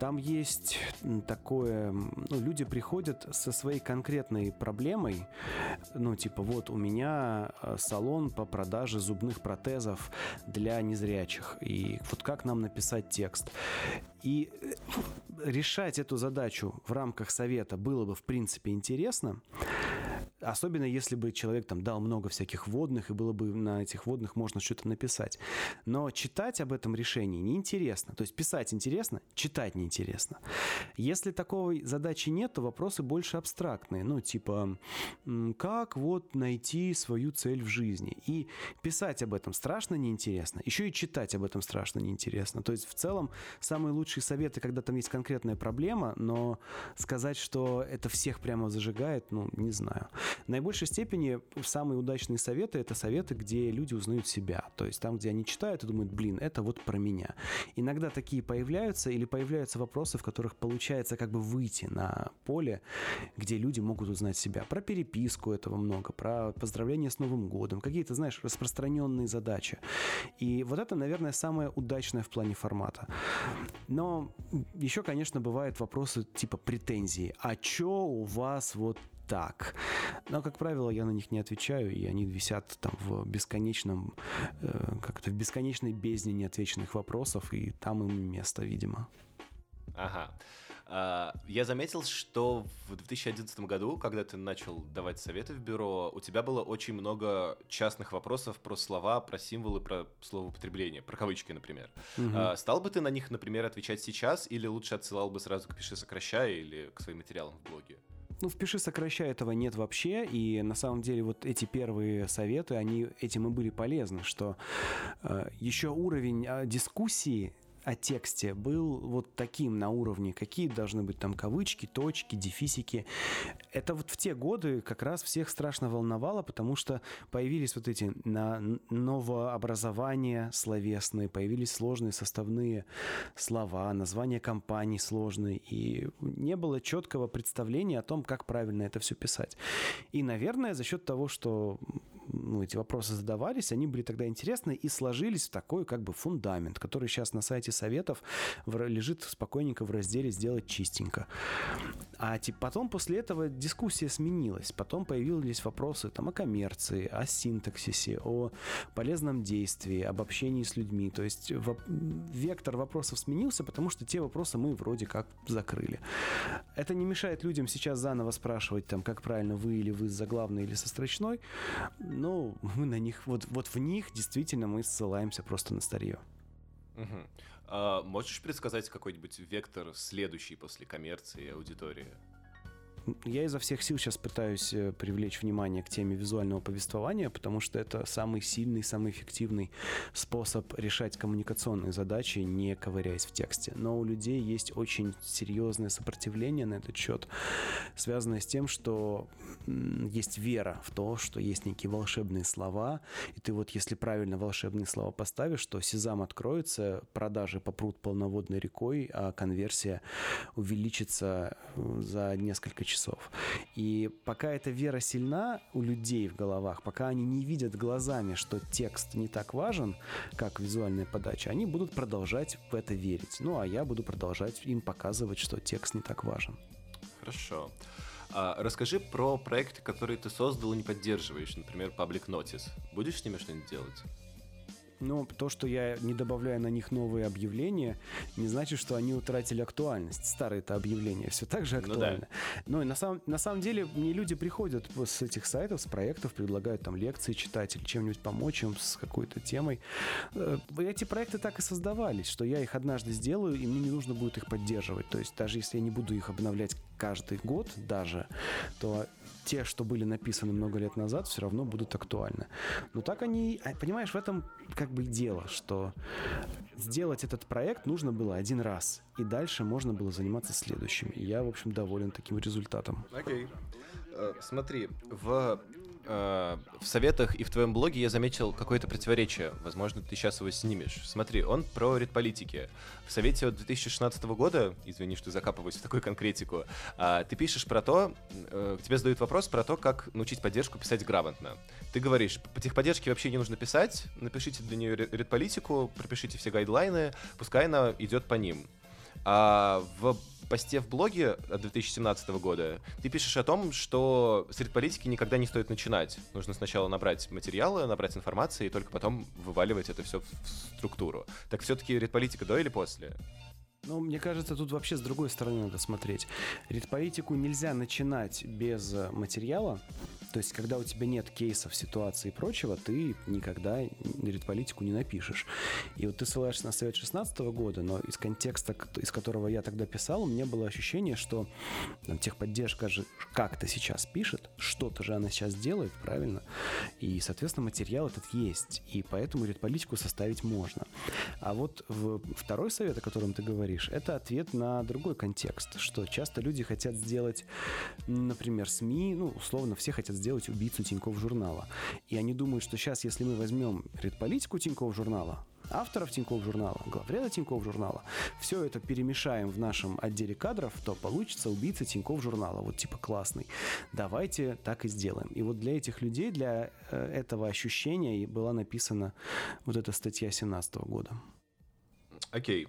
Там есть такое... Ну, люди приходят со своей конкретной проблемой. Ну, типа, вот у меня э, салон по продаже зубных протезов для незрячих. И вот как нам написать текст? И э, решать эту задачу в рамках совета было бы, в принципе, интересно. Особенно если бы человек там дал много всяких водных, и было бы на этих водных можно что-то написать. Но читать об этом решении неинтересно. То есть писать интересно, читать неинтересно. Если такой задачи нет, то вопросы больше абстрактные. Ну, типа, как вот найти свою цель в жизни? И писать об этом страшно неинтересно. Еще и читать об этом страшно неинтересно. То есть в целом самые лучшие советы, когда там есть конкретная проблема, но сказать, что это всех прямо зажигает, ну, не знаю. В наибольшей степени самые удачные советы — это советы, где люди узнают себя. То есть там, где они читают и думают, блин, это вот про меня. Иногда такие появляются или появляются вопросы, в которых получается как бы выйти на поле, где люди могут узнать себя. Про переписку этого много, про поздравления с Новым годом, какие-то, знаешь, распространенные задачи. И вот это, наверное, самое удачное в плане формата. Но еще, конечно, бывают вопросы типа претензии. А чё у вас вот так. Но, как правило, я на них не отвечаю, и они висят там в бесконечном, э, как-то в бесконечной бездне неотвеченных вопросов, и там им место, видимо. Ага. Uh, я заметил, что в 2011 году, когда ты начал давать советы в бюро, у тебя было очень много частных вопросов про слова, про символы, про словоупотребление, про кавычки, например. Uh, стал бы ты на них, например, отвечать сейчас, или лучше отсылал бы сразу к «Пиши, сокращай» или к своим материалам в блоге? Ну, впиши, сокращай этого нет вообще, и на самом деле вот эти первые советы, они этим и были полезны, что э, еще уровень э, дискуссии о тексте был вот таким на уровне, какие должны быть там кавычки, точки, дефисики. Это вот в те годы как раз всех страшно волновало, потому что появились вот эти на новообразования словесные, появились сложные составные слова, названия компаний сложные, и не было четкого представления о том, как правильно это все писать. И, наверное, за счет того, что ну, эти вопросы задавались, они были тогда интересны и сложились в такой как бы фундамент, который сейчас на сайте советов лежит спокойненько в разделе «Сделать чистенько». А типа, потом после этого дискуссия сменилась. Потом появились вопросы там, о коммерции, о синтаксисе, о полезном действии, об общении с людьми. То есть в, вектор вопросов сменился, потому что те вопросы мы вроде как закрыли. Это не мешает людям сейчас заново спрашивать, там, как правильно вы или вы с заглавной или со строчной, но мы на них, вот, вот в них действительно мы ссылаемся просто на старье. Угу. А, можешь предсказать какой-нибудь вектор следующий после коммерции аудитории? Я изо всех сил сейчас пытаюсь э, привлечь внимание к теме визуального повествования, потому что это самый сильный, самый эффективный способ решать коммуникационные задачи, не ковыряясь в тексте. Но у людей есть очень серьезное сопротивление на этот счет, связанное с тем, что есть вера в то, что есть некие волшебные слова, и ты вот если правильно волшебные слова поставишь, то сезам откроется, продажи попрут полноводной рекой, а конверсия увеличится э, за несколько часов часов. И пока эта вера сильна у людей в головах, пока они не видят глазами, что текст не так важен, как визуальная подача, они будут продолжать в это верить. Ну, а я буду продолжать им показывать, что текст не так важен. Хорошо. А, расскажи про проекты, которые ты создал и не поддерживаешь, например, Public Notice. Будешь с ними что-нибудь делать? Но то, что я не добавляю на них новые объявления, не значит, что они утратили актуальность. Старые-то объявления все так же актуальны. Ну, да. Но на самом, на самом деле мне люди приходят с этих сайтов, с проектов, предлагают там лекции читать или чем-нибудь помочь им с какой-то темой. Э, эти проекты так и создавались, что я их однажды сделаю, и мне не нужно будет их поддерживать. То есть даже если я не буду их обновлять каждый год даже, то те, что были написаны много лет назад, все равно будут актуальны. Но так они, а, понимаешь, в этом как бы и дело, что сделать этот проект нужно было один раз, и дальше можно было заниматься следующими. И я, в общем, доволен таким результатом. Окей. Okay. Uh, смотри, в Э, в советах и в твоем блоге я заметил какое-то противоречие. Возможно, ты сейчас его снимешь. Смотри, он про редполитики. В совете от 2016 года, извини, что закапываюсь в такую конкретику, а, ты пишешь про то, э, тебе задают вопрос про то, как научить поддержку писать грамотно. Ты говоришь, по техподдержке вообще не нужно писать, напишите для нее редполитику, пропишите все гайдлайны, пускай она идет по ним. А в посте в блоге от 2017 года ты пишешь о том, что среди политики никогда не стоит начинать. Нужно сначала набрать материалы, набрать информации, и только потом вываливать это все в структуру. Так все-таки редполитика до или после? Ну, мне кажется, тут вообще с другой стороны надо смотреть. Редполитику нельзя начинать без материала, то есть, когда у тебя нет кейсов, ситуации и прочего, ты никогда редполитику не напишешь. И вот ты ссылаешься на совет 16 года, но из контекста, из которого я тогда писал, у меня было ощущение, что там, техподдержка же как-то сейчас пишет, что-то же она сейчас делает, правильно? И, соответственно, материал этот есть. И поэтому редполитику составить можно. А вот второй совет, о котором ты говоришь, это ответ на другой контекст, что часто люди хотят сделать, например, СМИ, ну, условно, все хотят сделать убийцу Тинькофф журнала. И они думают, что сейчас, если мы возьмем редполитику Тинькофф журнала, авторов Тинькофф журнала, главреда Тинькофф журнала, все это перемешаем в нашем отделе кадров, то получится убийца Тинькофф журнала, вот типа классный. Давайте так и сделаем. И вот для этих людей, для э, этого ощущения была написана вот эта статья 17 года. Окей. Okay.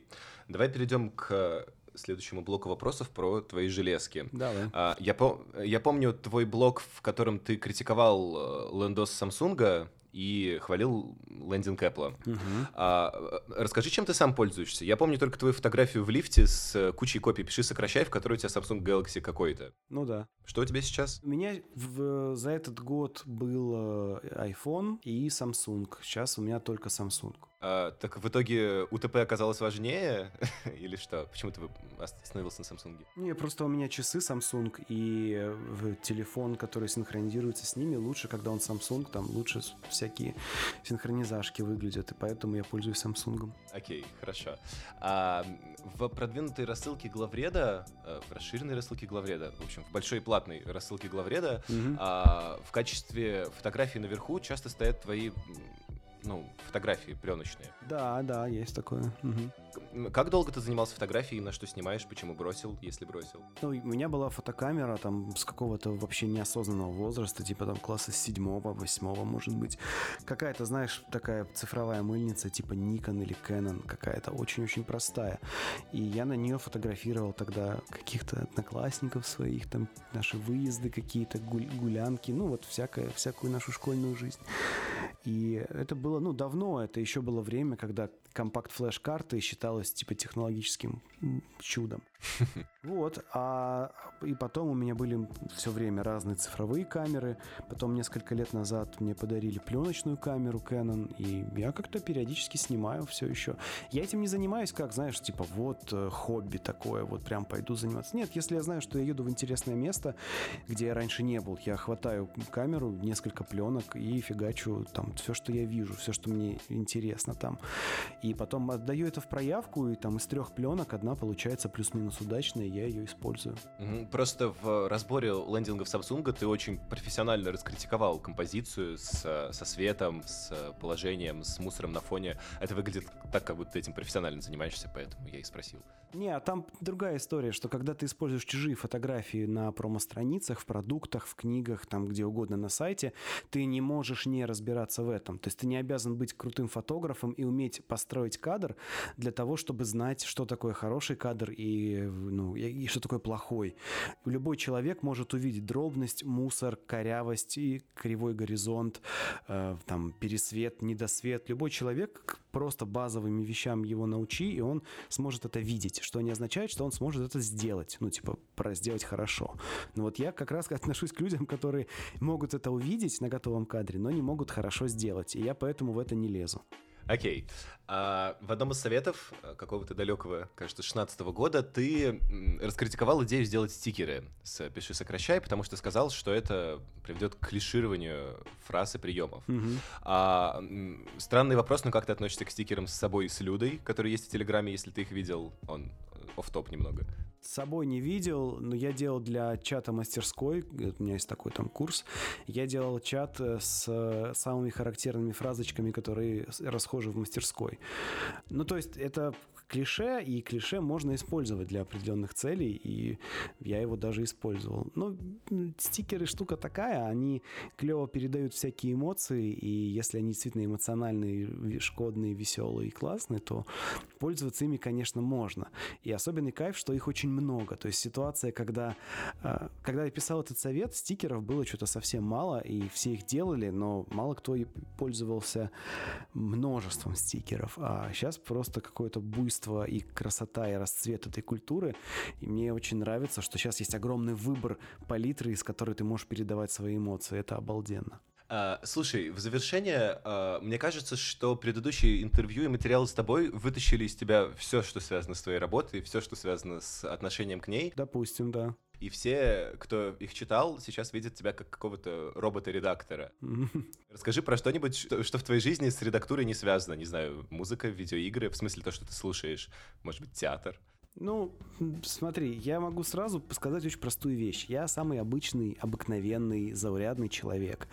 Давай перейдем к следующему блоку вопросов про твои железки. Давай. А, я, по я помню твой блог, в котором ты критиковал лендос э, Samsung и хвалил лендинг Apple. Угу. А, расскажи, чем ты сам пользуешься. Я помню только твою фотографию в лифте с кучей копий «Пиши, сокращай», в которой у тебя Samsung Galaxy какой-то. Ну да. Что у тебя сейчас? У меня в, за этот год был э, iPhone и Samsung. Сейчас у меня только Samsung. А, так в итоге УТП оказалось важнее? Или что? Почему ты остановился на Samsung? Не, просто у меня часы Samsung, и телефон, который синхронизируется с ними, лучше, когда он Samsung, там лучше всякие синхронизашки выглядят, и поэтому я пользуюсь Samsung. Окей, okay, хорошо. А, в продвинутой рассылке главреда, э, в расширенной рассылке главреда, в общем, в большой платной рассылке главреда, mm-hmm. а, в качестве фотографии наверху часто стоят твои ну, фотографии пленочные. Да, да, есть такое. Угу. Как долго ты занимался фотографией, на что снимаешь, почему бросил, если бросил? Ну, у меня была фотокамера там с какого-то вообще неосознанного возраста, типа там класса седьмого, восьмого, может быть. Какая-то, знаешь, такая цифровая мыльница, типа Nikon или Canon, какая-то очень-очень простая. И я на нее фотографировал тогда каких-то одноклассников своих, там наши выезды какие-то, гулянки, ну вот всякое, всякую нашу школьную жизнь. И это было, ну, давно, это еще было время, когда компакт-флеш-карты считалось типа технологическим чудом. Вот, а и потом у меня были все время разные цифровые камеры. Потом несколько лет назад мне подарили пленочную камеру Canon, и я как-то периодически снимаю все еще. Я этим не занимаюсь, как, знаешь, типа вот э, хобби такое, вот прям пойду заниматься. Нет, если я знаю, что я еду в интересное место, где я раньше не был, я хватаю камеру, несколько пленок и фигачу там все, что я вижу, все, что мне интересно там. И потом отдаю это в проявку, и там из трех пленок одна получается плюс-минус удачная, я ее использую. Просто в разборе лендингов Samsung ты очень профессионально раскритиковал композицию с, со светом, с положением, с мусором на фоне. Это выглядит так, как будто ты этим профессионально занимаешься, поэтому я и спросил. Не, а там другая история, что когда ты используешь чужие фотографии на промо-страницах, в продуктах, в книгах, там где угодно на сайте, ты не можешь не разбираться в этом. То есть ты не обязан быть крутым фотографом и уметь построить кадр для того, чтобы знать, что такое хороший кадр и, ну, и что такое плохой. Любой человек может увидеть дробность, мусор, корявость и кривой горизонт, э, там, пересвет, недосвет. Любой человек просто базовыми вещам его научи, и он сможет это видеть что не означает, что он сможет это сделать, ну, типа, сделать хорошо. Но вот я как раз отношусь к людям, которые могут это увидеть на готовом кадре, но не могут хорошо сделать, и я поэтому в это не лезу. Окей. А в одном из советов э, какого-то далекого, кажется, 16 года ты раскритиковал идею сделать стикеры с «пиши, сокращай», потому что сказал, что это приведет к клишированию фраз и приемов. Угу. А, странный вопрос, но как ты относишься к стикерам с собой и с Людой, которые есть в Телеграме, если ты их видел? Он э, оф топ немного. С собой не видел, но я делал для чата мастерской, у меня есть такой там курс, я делал чат э, с самыми характерными фразочками, которые расхожи в мастерской. Ну, то есть это клише, и клише можно использовать для определенных целей, и я его даже использовал. Но стикеры штука такая, они клево передают всякие эмоции, и если они действительно эмоциональные, шкодные, веселые и классные, то пользоваться ими, конечно, можно. И особенный кайф, что их очень много. То есть ситуация, когда, а, когда я писал этот совет, стикеров было что-то совсем мало, и все их делали, но мало кто и пользовался множеством стикеров. А сейчас просто какое-то буйство и красота, и расцвет этой культуры. И мне очень нравится, что сейчас есть огромный выбор палитры, из которой ты можешь передавать свои эмоции. Это обалденно. А, слушай, в завершение, а, мне кажется, что предыдущие интервью и материалы с тобой вытащили из тебя все, что связано с твоей работой, все, что связано с отношением к ней. Допустим, да. И все, кто их читал, сейчас видят тебя как какого-то робота-редактора. Расскажи про что-нибудь, что, что в твоей жизни с редактурой не связано. Не знаю, музыка, видеоигры, в смысле то, что ты слушаешь. Может быть, театр. Ну, смотри, я могу сразу сказать очень простую вещь. Я самый обычный, обыкновенный, заурядный человек.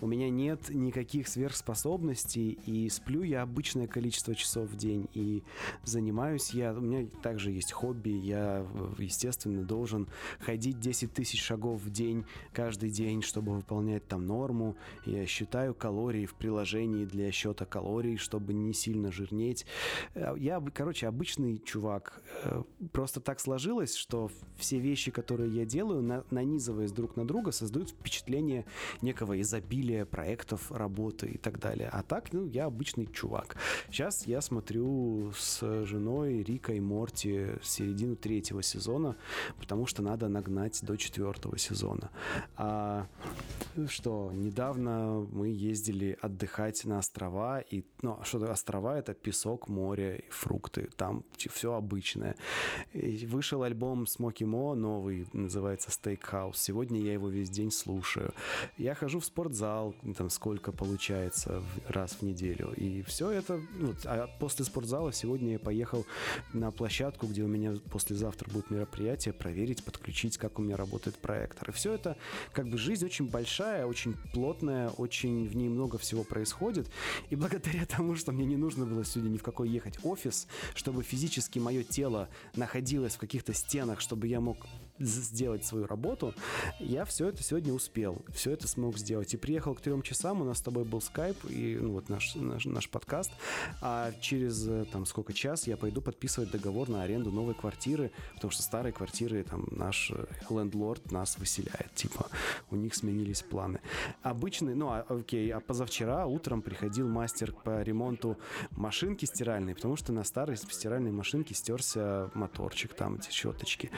У меня нет никаких сверхспособностей, и сплю я обычное количество часов в день, и занимаюсь я... У меня также есть хобби, я, естественно, должен ходить 10 тысяч шагов в день каждый день, чтобы выполнять там норму. Я считаю калории в приложении для счета калорий, чтобы не сильно жирнеть. Э, я, короче, обычный чувак, э, просто так сложилось, что все вещи, которые я делаю, на, нанизываясь друг на друга, создают впечатление некого изобилия проектов, работы и так далее. А так, ну, я обычный чувак. Сейчас я смотрю с женой Рика и Морти середину третьего сезона, потому что надо нагнать до четвертого сезона. А что, недавно мы ездили отдыхать на острова, и, ну, а что острова, это песок, море, фрукты, там все обычное. Вышел альбом Смоки Мо, новый, называется Steakhouse. Сегодня я его весь день слушаю. Я хожу в спортзал, там сколько получается раз в неделю. И все это... Ну, а после спортзала сегодня я поехал на площадку, где у меня послезавтра будет мероприятие, проверить, подключить, как у меня работает проектор. И все это, как бы, жизнь очень большая, очень плотная, очень в ней много всего происходит. И благодаря тому, что мне не нужно было сегодня ни в какой ехать офис, чтобы физически мое тело находилась в каких-то стенах, чтобы я мог сделать свою работу, я все это сегодня успел, все это смог сделать. И приехал к трем часам, у нас с тобой был скайп и ну, вот наш, наш, наш подкаст, а через э, там сколько час я пойду подписывать договор на аренду новой квартиры, потому что старые квартиры, там наш э, лендлорд нас выселяет, типа у них сменились планы. Обычный, ну а, окей, а позавчера утром приходил мастер по ремонту машинки стиральной, потому что на старой стиральной машинке стерся моторчик, там эти щеточки.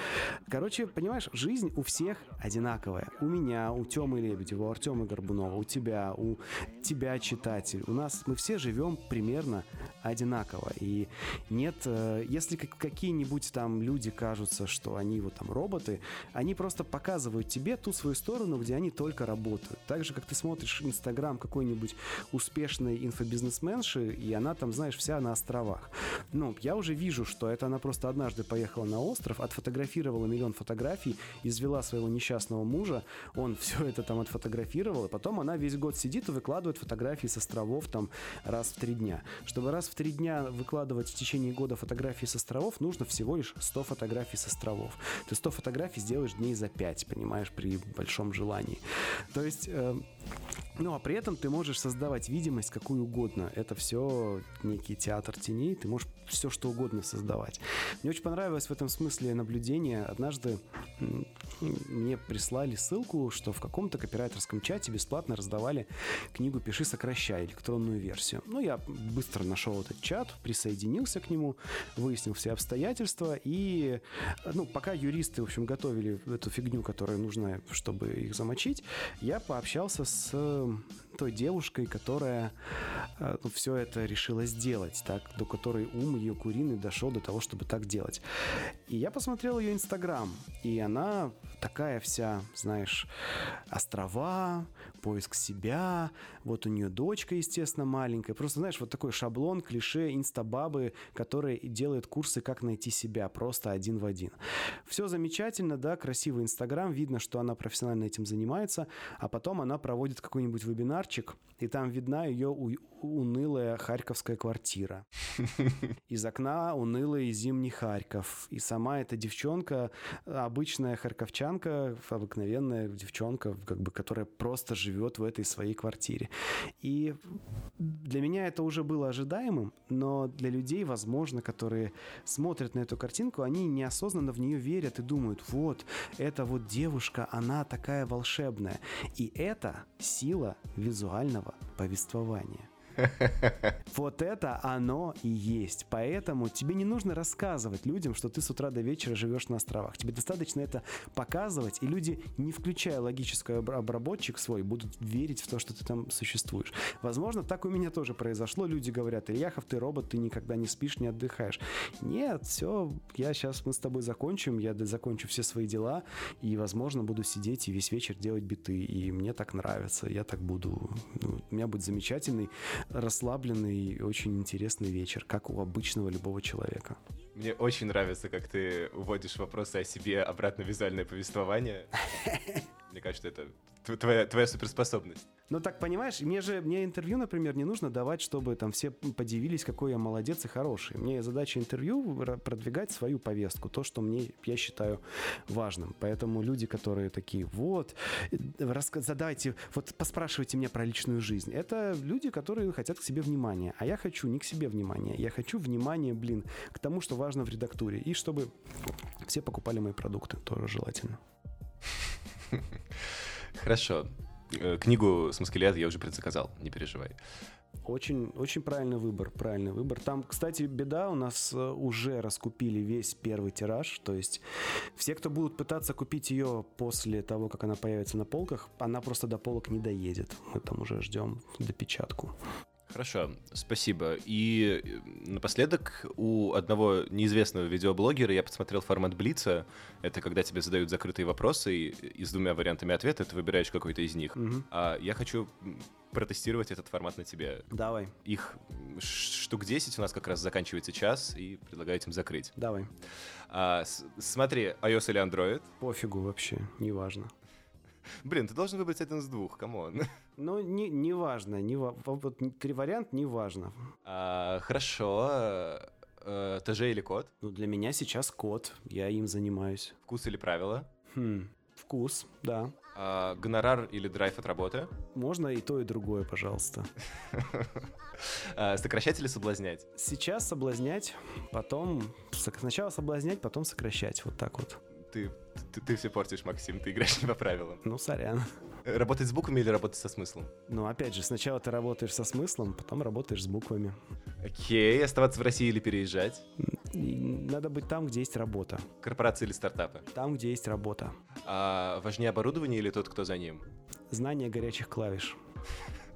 Короче, понимаешь, жизнь у всех одинаковая. У меня, у Тёмы Лебедева, у Артема Горбунова, у тебя, у тебя, читатель. У нас мы все живем примерно одинаково. И нет, э, если какие-нибудь там люди кажутся, что они вот там роботы, они просто показывают тебе ту свою сторону, где они только работают. Так же, как ты смотришь Инстаграм какой-нибудь успешной инфобизнесменши, и она там, знаешь, вся на островах. Ну, я уже вижу, что это она просто однажды поехала на остров, отфотографировала миллион фотографий фотографий, извела своего несчастного мужа, он все это там отфотографировал, и потом она весь год сидит и выкладывает фотографии с островов там раз в три дня. Чтобы раз в три дня выкладывать в течение года фотографии с островов, нужно всего лишь 100 фотографий с островов. Ты 100 фотографий сделаешь дней за 5, понимаешь, при большом желании. То есть э, ну, а при этом ты можешь создавать видимость какую угодно. Это все некий театр теней, ты можешь все что угодно создавать. Мне очень понравилось в этом смысле наблюдение. Однажды мне прислали ссылку, что в каком-то копирайтерском чате бесплатно раздавали книгу «Пиши, сокращай», электронную версию. Ну, я быстро нашел этот чат, присоединился к нему, выяснил все обстоятельства, и, ну, пока юристы, в общем, готовили эту фигню, которая нужна, чтобы их замочить, я пообщался с той девушкой, которая э, ну, все это решила сделать, так, до которой ум ее куриный дошел до того, чтобы так делать. И я посмотрел ее инстаграм, и она такая вся, знаешь, острова, поиск себя, вот у нее дочка, естественно, маленькая. Просто, знаешь, вот такой шаблон, клише инстабабы, которые делают курсы «Как найти себя» просто один в один. Все замечательно, да, красивый инстаграм, видно, что она профессионально этим занимается, а потом она проводит какой-нибудь вебинарчик, и там видна ее унылая харьковская квартира. Из окна унылый зимний Харьков. И сама эта девчонка, обычная харьковчанка, обыкновенная девчонка, как бы, которая просто живет в этой своей квартире. И для меня это уже было ожидаемым, но для людей, возможно, которые смотрят на эту картинку, они неосознанно в нее верят и думают, вот, эта вот девушка, она такая волшебная. И это сила визуального повествования. Вот это оно и есть. Поэтому тебе не нужно рассказывать людям, что ты с утра до вечера живешь на островах. Тебе достаточно это показывать, и люди, не включая логический обработчик свой, будут верить в то, что ты там существуешь. Возможно, так у меня тоже произошло. Люди говорят, Ильяхов, ты робот, ты никогда не спишь, не отдыхаешь. Нет, все, я сейчас мы с тобой закончим, я закончу все свои дела, и, возможно, буду сидеть и весь вечер делать биты. И мне так нравится, я так буду. Ну, у меня будет замечательный расслабленный и очень интересный вечер, как у обычного любого человека. Мне очень нравится, как ты уводишь вопросы о себе обратно в визуальное повествование. Мне кажется, это твоя, твоя суперспособность. Ну так понимаешь, мне же мне интервью, например, не нужно давать, чтобы там все подивились, какой я молодец и хороший. Мне задача интервью продвигать свою повестку, то, что мне я считаю важным. Поэтому люди, которые такие, вот, задайте, вот поспрашивайте меня про личную жизнь, это люди, которые хотят к себе внимания, а я хочу не к себе внимания, я хочу внимания, блин, к тому, что важно в редактуре, и чтобы все покупали мои продукты, тоже желательно. Хорошо. Э, книгу с Маскелет я уже предзаказал, не переживай. Очень, очень правильный выбор, правильный выбор. Там, кстати, беда, у нас э, уже раскупили весь первый тираж, то есть все, кто будут пытаться купить ее после того, как она появится на полках, она просто до полок не доедет. Мы там уже ждем допечатку. Хорошо, спасибо. И э, напоследок у одного неизвестного видеоблогера я посмотрел формат Блица. Это когда тебе задают закрытые вопросы, и, и с двумя вариантами ответа ты выбираешь какой-то из них. Угу. А я хочу протестировать этот формат на тебе. Давай. Их штук 10 у нас как раз заканчивается час, и предлагаю этим закрыть. Давай. А, смотри, iOS или Android? Пофигу вообще, неважно. Блин, ты должен выбрать один из двух, come on. Ну, не, не важно, не, вот три варианта не важно. А, хорошо. Э, ТЖ или код? Ну, для меня сейчас код, я им занимаюсь. Вкус или правила? Хм, вкус, да. А, гонорар или драйв от работы? Можно и то, и другое, пожалуйста. А, сокращать или соблазнять? Сейчас соблазнять, потом... Сначала соблазнять, потом сокращать, вот так вот ты, ты, ты все портишь, Максим, ты играешь не по правилам. Ну, сорян. Работать с буквами или работать со смыслом? Ну, опять же, сначала ты работаешь со смыслом, потом работаешь с буквами. Окей, оставаться в России или переезжать? Надо быть там, где есть работа. Корпорации или стартапы? Там, где есть работа. А важнее оборудование или тот, кто за ним? Знание горячих клавиш.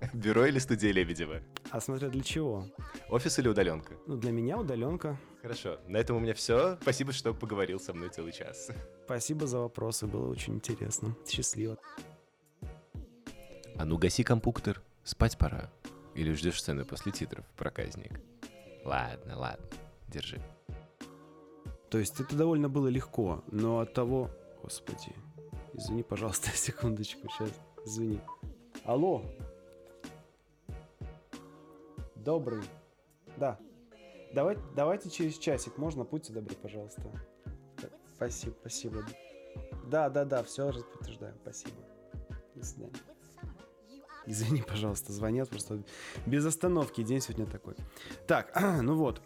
Бюро или студия Лебедева? А смотря для чего? Офис или удаленка? Ну, для меня удаленка. Хорошо. На этом у меня все. Спасибо, что поговорил со мной целый час. Спасибо за вопросы. Было очень интересно. Счастливо. А ну гаси компьютер. Спать пора. Или ждешь сцены после титров, проказник? Ладно, ладно. Держи. То есть это довольно было легко, но от того, Господи. Извини, пожалуйста, секундочку, сейчас. Извини. Алло. Добрый. Да. Давай, давайте через часик. Можно? Будьте добры, пожалуйста. Спасибо, спасибо. Да, да, да, все подтверждаю. Спасибо. До свидания. Извини, пожалуйста, звонят просто без остановки. День сегодня такой. Так, ну вот.